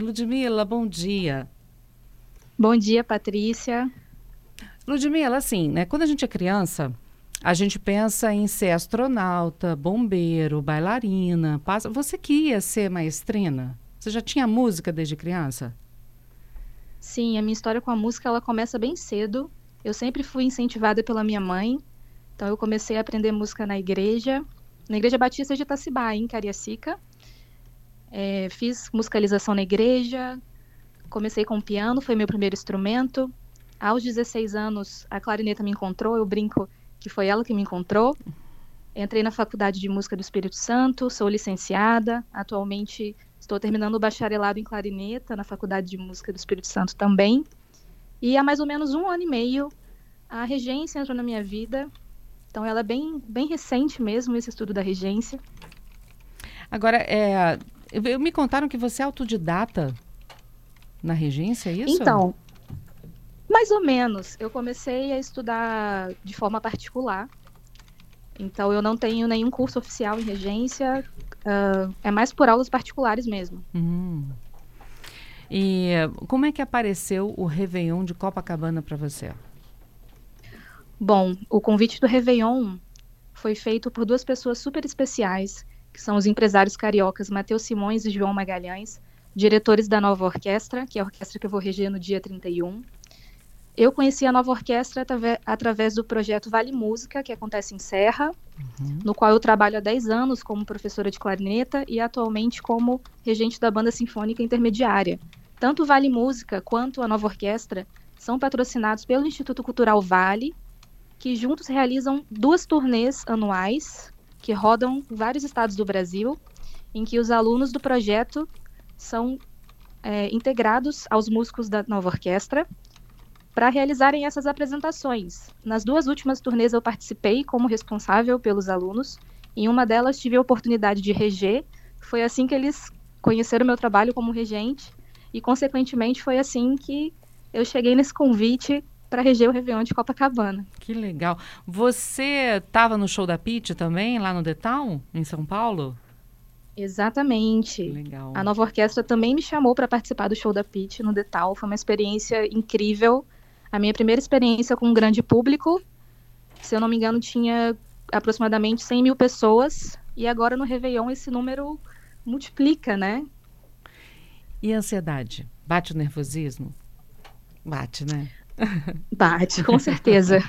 Ludmila, bom dia. Bom dia, Patrícia. Ludmila, assim, né? Quando a gente é criança, a gente pensa em ser astronauta, bombeiro, bailarina. Passa... Você que ia ser maestrina? Você já tinha música desde criança? Sim, a minha história com a música ela começa bem cedo. Eu sempre fui incentivada pela minha mãe. Então eu comecei a aprender música na igreja, na Igreja Batista de Itacibá, em Cariacica. É, fiz musicalização na igreja, comecei com piano, foi meu primeiro instrumento. Aos 16 anos, a clarineta me encontrou, eu brinco que foi ela que me encontrou. Entrei na Faculdade de Música do Espírito Santo, sou licenciada. Atualmente estou terminando o bacharelado em clarineta na Faculdade de Música do Espírito Santo também. E há mais ou menos um ano e meio, a regência entrou na minha vida. Então, ela é bem, bem recente mesmo, esse estudo da regência. Agora, é, me contaram que você é autodidata na regência, é isso? Então, mais ou menos. Eu comecei a estudar de forma particular. Então, eu não tenho nenhum curso oficial em regência. Uh, é mais por aulas particulares mesmo. Uhum. E como é que apareceu o Réveillon de Copacabana para você? Bom, o convite do Réveillon foi feito por duas pessoas super especiais, que são os empresários cariocas Matheus Simões e João Magalhães, diretores da nova orquestra, que é a orquestra que eu vou reger no dia 31. Eu conheci a nova orquestra através do projeto Vale Música, que acontece em Serra, uhum. no qual eu trabalho há 10 anos como professora de clarineta e atualmente como regente da Banda Sinfônica Intermediária. Tanto Vale Música quanto a nova orquestra são patrocinados pelo Instituto Cultural Vale, que juntos realizam duas turnês anuais que rodam vários estados do Brasil, em que os alunos do projeto são é, integrados aos músicos da nova orquestra para realizarem essas apresentações. Nas duas últimas turnês eu participei como responsável pelos alunos. Em uma delas tive a oportunidade de reger. Foi assim que eles conheceram meu trabalho como regente e, consequentemente, foi assim que eu cheguei nesse convite para reger o Réveillon de Copacabana. Que legal. Você estava no show da Pete também, lá no The Town, em São Paulo? Exatamente. Legal. A nova orquestra também me chamou para participar do show da Pete no The Town. Foi uma experiência incrível a minha primeira experiência com um grande público, se eu não me engano, tinha aproximadamente 100 mil pessoas. E agora no Réveillon esse número multiplica, né? E a ansiedade? Bate o nervosismo? Bate, né? Bate, com certeza.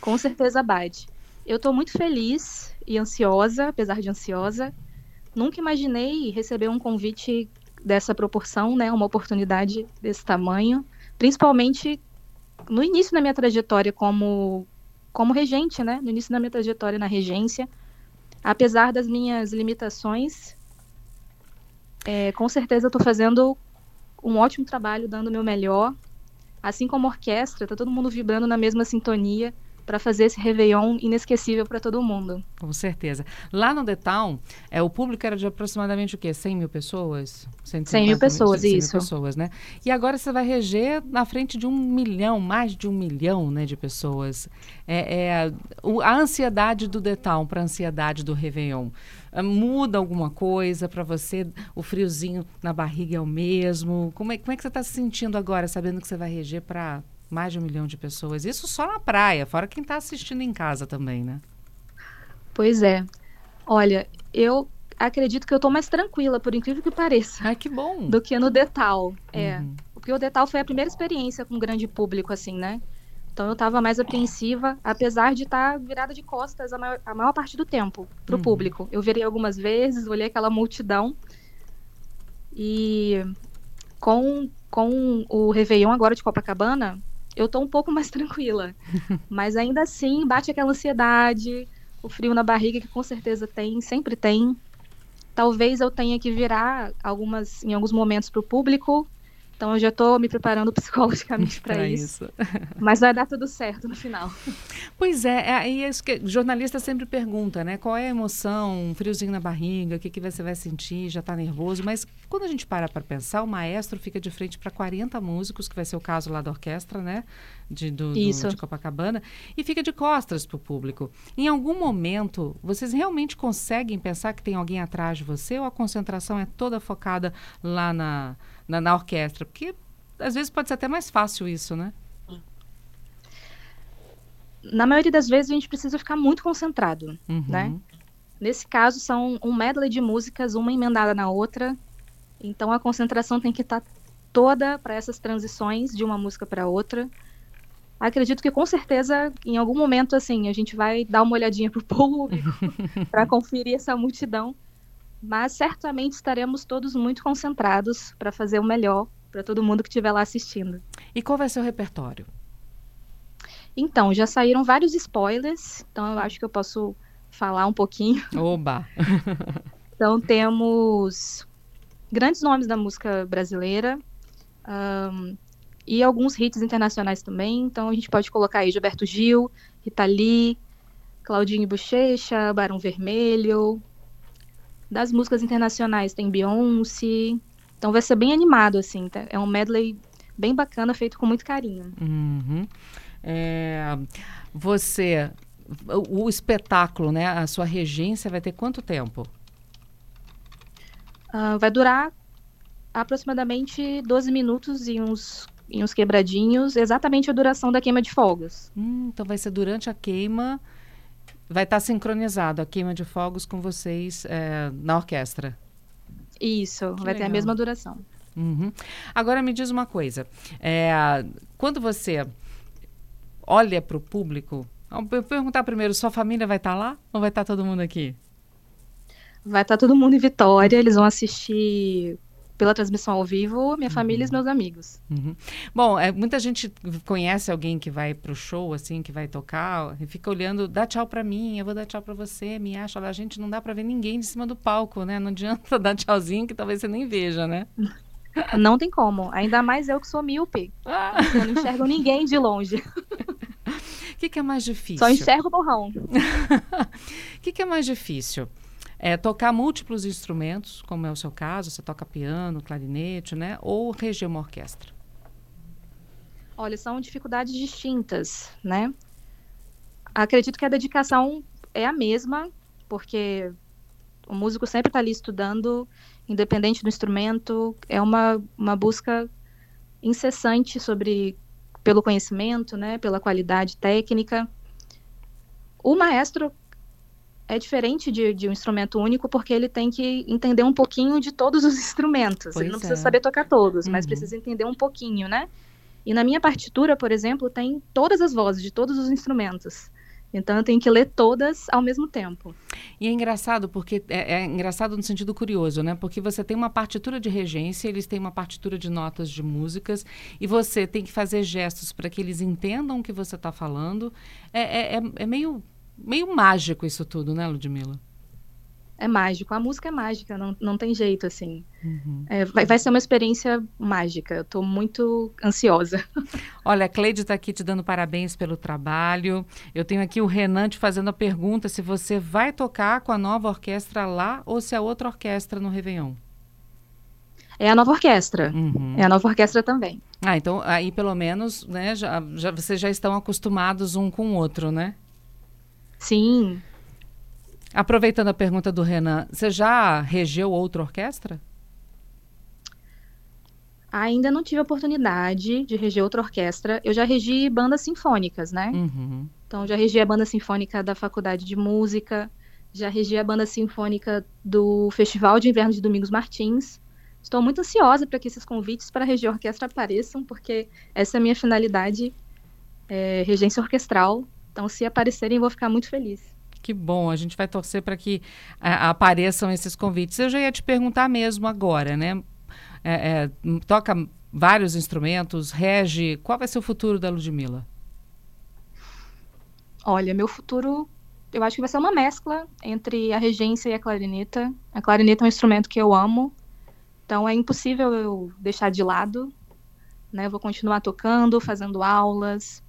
com certeza bate. Eu estou muito feliz e ansiosa, apesar de ansiosa. Nunca imaginei receber um convite dessa proporção, né? Uma oportunidade desse tamanho. Principalmente no início da minha trajetória como, como regente, né? No início da minha trajetória na regência, apesar das minhas limitações, é, com certeza estou fazendo um ótimo trabalho, dando o meu melhor. Assim como a orquestra, tá todo mundo vibrando na mesma sintonia para fazer esse Réveillon inesquecível para todo mundo. Com certeza. Lá no The Town, é, o público era de aproximadamente o quê? 100 mil pessoas? 100 mil pessoas, 100 isso. Mil pessoas, né? E agora você vai reger na frente de um milhão, mais de um milhão né, de pessoas. É, é o, a ansiedade do The Town para a ansiedade do Réveillon. É, muda alguma coisa para você? O friozinho na barriga é o mesmo? Como é, como é que você está se sentindo agora, sabendo que você vai reger para mais de um milhão de pessoas. Isso só na praia, fora quem está assistindo em casa também, né? Pois é. Olha, eu acredito que eu estou mais tranquila, por incrível que pareça. Ai, que bom. Do que no Detal. É. Uhum. Porque o Detal foi a primeira experiência com um grande público, assim, né? Então eu estava mais apreensiva, apesar de estar tá virada de costas a maior, a maior parte do tempo para o uhum. público. Eu virei algumas vezes, olhei aquela multidão. E com, com o Réveillon agora de Copacabana, eu tô um pouco mais tranquila. Mas ainda assim, bate aquela ansiedade, o frio na barriga que com certeza tem, sempre tem. Talvez eu tenha que virar algumas em alguns momentos para o público. Então eu já estou me preparando psicologicamente para isso. isso. Mas vai dar tudo certo no final. Pois é, é, é isso que o jornalista sempre pergunta, né? Qual é a emoção, um friozinho na barriga, o que, que você vai sentir, já está nervoso, mas quando a gente para para pensar, o maestro fica de frente para 40 músicos, que vai ser o caso lá da orquestra, né? De, do, do, de Copacabana, e fica de costas para o público. Em algum momento, vocês realmente conseguem pensar que tem alguém atrás de você ou a concentração é toda focada lá na, na, na orquestra? Porque às vezes pode ser até mais fácil isso, né? Na maioria das vezes a gente precisa ficar muito concentrado, uhum. né? Nesse caso são um medley de músicas, uma emendada na outra, então a concentração tem que estar tá toda para essas transições de uma música para outra. Acredito que com certeza em algum momento assim a gente vai dar uma olhadinha pro público para conferir essa multidão, mas certamente estaremos todos muito concentrados para fazer o melhor para todo mundo que estiver lá assistindo. E qual vai ser o repertório? Então, já saíram vários spoilers, então eu acho que eu posso falar um pouquinho. Oba! então, temos grandes nomes da música brasileira um, e alguns hits internacionais também. Então, a gente pode colocar aí Gilberto Gil, Rita Lee, Claudinho Bochecha, Barão Vermelho. Das músicas internacionais tem Beyoncé, então vai ser bem animado, assim. Tá? É um medley bem bacana, feito com muito carinho. Uhum. É, você, o, o, espetáculo, né? A sua regência vai ter quanto tempo? Uh, vai durar aproximadamente 12 minutos e uns, e uns quebradinhos, exatamente a duração da queima de fogos. Hum, então vai ser durante a queima, vai estar sincronizado a queima de fogos com vocês é, na orquestra. Isso, que vai legal. ter a mesma duração. Uhum. Agora me diz uma coisa: é, quando você olha para o público, vou perguntar primeiro: sua família vai estar tá lá ou vai estar tá todo mundo aqui? Vai estar tá todo mundo em Vitória, eles vão assistir pela transmissão ao vivo, minha uhum. família e os meus amigos. Uhum. Bom, é, muita gente conhece alguém que vai pro show, assim, que vai tocar, e fica olhando, dá tchau para mim, eu vou dar tchau para você, me acha. Olha, a gente não dá para ver ninguém de cima do palco, né? Não adianta dar tchauzinho que talvez você nem veja, né? Não tem como. Ainda mais eu que sou míope. Ah. Eu não enxergo ninguém de longe. O que, que, é mais difícil? Só enxergo o borrão. O que, que é mais difícil? É, tocar múltiplos instrumentos, como é o seu caso, você toca piano, clarinete, né? Ou reger uma orquestra? Olha, são dificuldades distintas, né? Acredito que a dedicação é a mesma, porque o músico sempre está ali estudando, independente do instrumento, é uma, uma busca incessante sobre pelo conhecimento, né, pela qualidade técnica. O maestro é diferente de, de, um instrumento único porque ele tem que entender um pouquinho de todos os instrumentos. Pois ele não é. precisa saber tocar todos, uhum. mas precisa entender um pouquinho, né? E na minha partitura, por exemplo, tem todas as vozes de todos os instrumentos. Então eu tenho que ler todas ao mesmo tempo. E é engraçado porque é, é, engraçado no sentido curioso, né? Porque você tem uma partitura de regência, eles têm uma partitura de notas de músicas e você tem que fazer gestos para que eles entendam o que você está falando. É, é, é, é meio meio mágico isso tudo, né, Ludmilla? É mágico. A música é mágica, não, não tem jeito, assim. Uhum. É, vai, vai ser uma experiência mágica. Eu estou muito ansiosa. Olha, a Cleide está aqui te dando parabéns pelo trabalho. Eu tenho aqui o Renan te fazendo a pergunta se você vai tocar com a nova orquestra lá ou se é outra orquestra no Réveillon. É a nova orquestra. Uhum. É a nova orquestra também. Ah, então aí pelo menos, né, já, já, vocês já estão acostumados um com o outro, né? Sim. Aproveitando a pergunta do Renan, você já regeu outra orquestra? Ainda não tive a oportunidade de reger outra orquestra. Eu já regi bandas sinfônicas, né? Uhum. Então, já regi a banda sinfônica da Faculdade de Música, já regi a banda sinfônica do Festival de Inverno de Domingos Martins. Estou muito ansiosa para que esses convites para reger a orquestra apareçam, porque essa é a minha finalidade, é, regência orquestral. Então, se aparecerem, vou ficar muito feliz. Que bom, a gente vai torcer para que a, apareçam esses convites. Eu já ia te perguntar mesmo agora, né? É, é, toca vários instrumentos, rege. Qual vai ser o futuro da Ludmilla? Olha, meu futuro, eu acho que vai ser uma mescla entre a regência e a clarineta. A clarineta é um instrumento que eu amo, então é impossível eu deixar de lado. Né? Eu vou continuar tocando, fazendo aulas,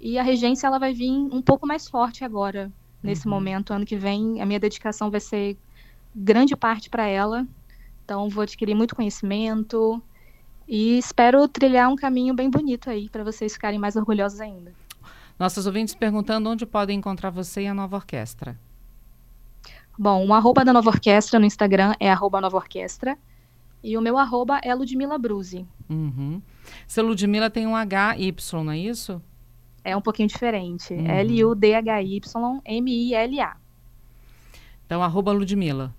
e a regência ela vai vir um pouco mais forte agora, nesse uhum. momento. Ano que vem, a minha dedicação vai ser grande parte para ela. Então, vou adquirir muito conhecimento e espero trilhar um caminho bem bonito aí para vocês ficarem mais orgulhosos ainda. Nossos ouvintes perguntando onde podem encontrar você e a Nova Orquestra. Bom, o arroba da Nova Orquestra no Instagram é arroba Nova Orquestra. E o meu arroba é Ludmila Bruzi. Uhum. Seu Ludmila tem um H-Y, não é isso? É um pouquinho diferente. Uhum. L-U-D-H-Y-M-I-L-A. Então, arroba Ludmila.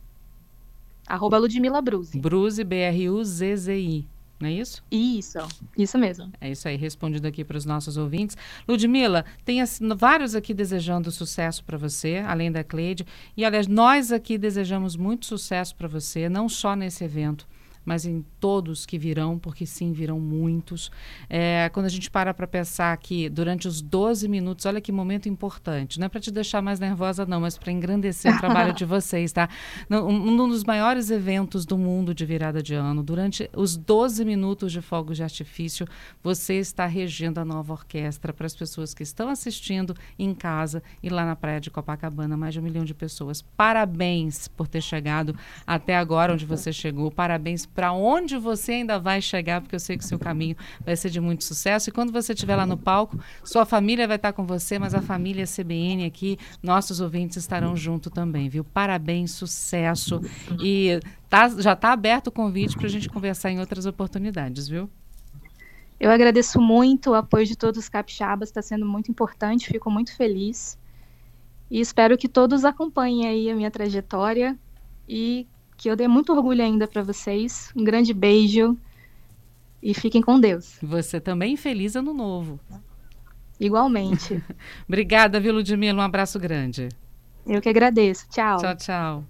Arroba Ludmila Bruzi. Bruzi, B-R-U-Z-Z-I. Não é isso? Isso, isso mesmo. É isso aí, respondido aqui para os nossos ouvintes. Ludmila, tem vários aqui desejando sucesso para você, além da Cleide. E, aliás, nós aqui desejamos muito sucesso para você, não só nesse evento, mas em todos que virão, porque sim, virão muitos. É, quando a gente para para pensar que durante os 12 minutos, olha que momento importante, não é para te deixar mais nervosa, não, mas para engrandecer o trabalho de vocês, tá? Um, um dos maiores eventos do mundo de virada de ano, durante os 12 minutos de fogos de artifício, você está regendo a nova orquestra para as pessoas que estão assistindo em casa e lá na praia de Copacabana, mais de um milhão de pessoas. Parabéns por ter chegado até agora onde você chegou, parabéns para onde você ainda vai chegar, porque eu sei que o seu caminho vai ser de muito sucesso. E quando você estiver lá no palco, sua família vai estar com você, mas a família CBN aqui, nossos ouvintes estarão junto também, viu? Parabéns, sucesso. E tá, já está aberto o convite para a gente conversar em outras oportunidades, viu? Eu agradeço muito o apoio de todos os capixabas, está sendo muito importante, fico muito feliz. E espero que todos acompanhem aí a minha trajetória e que eu dei muito orgulho ainda para vocês. Um grande beijo e fiquem com Deus. Você também feliz ano novo. Igualmente. Obrigada, viu, Ludmila? Um abraço grande. Eu que agradeço. Tchau. Tchau, tchau.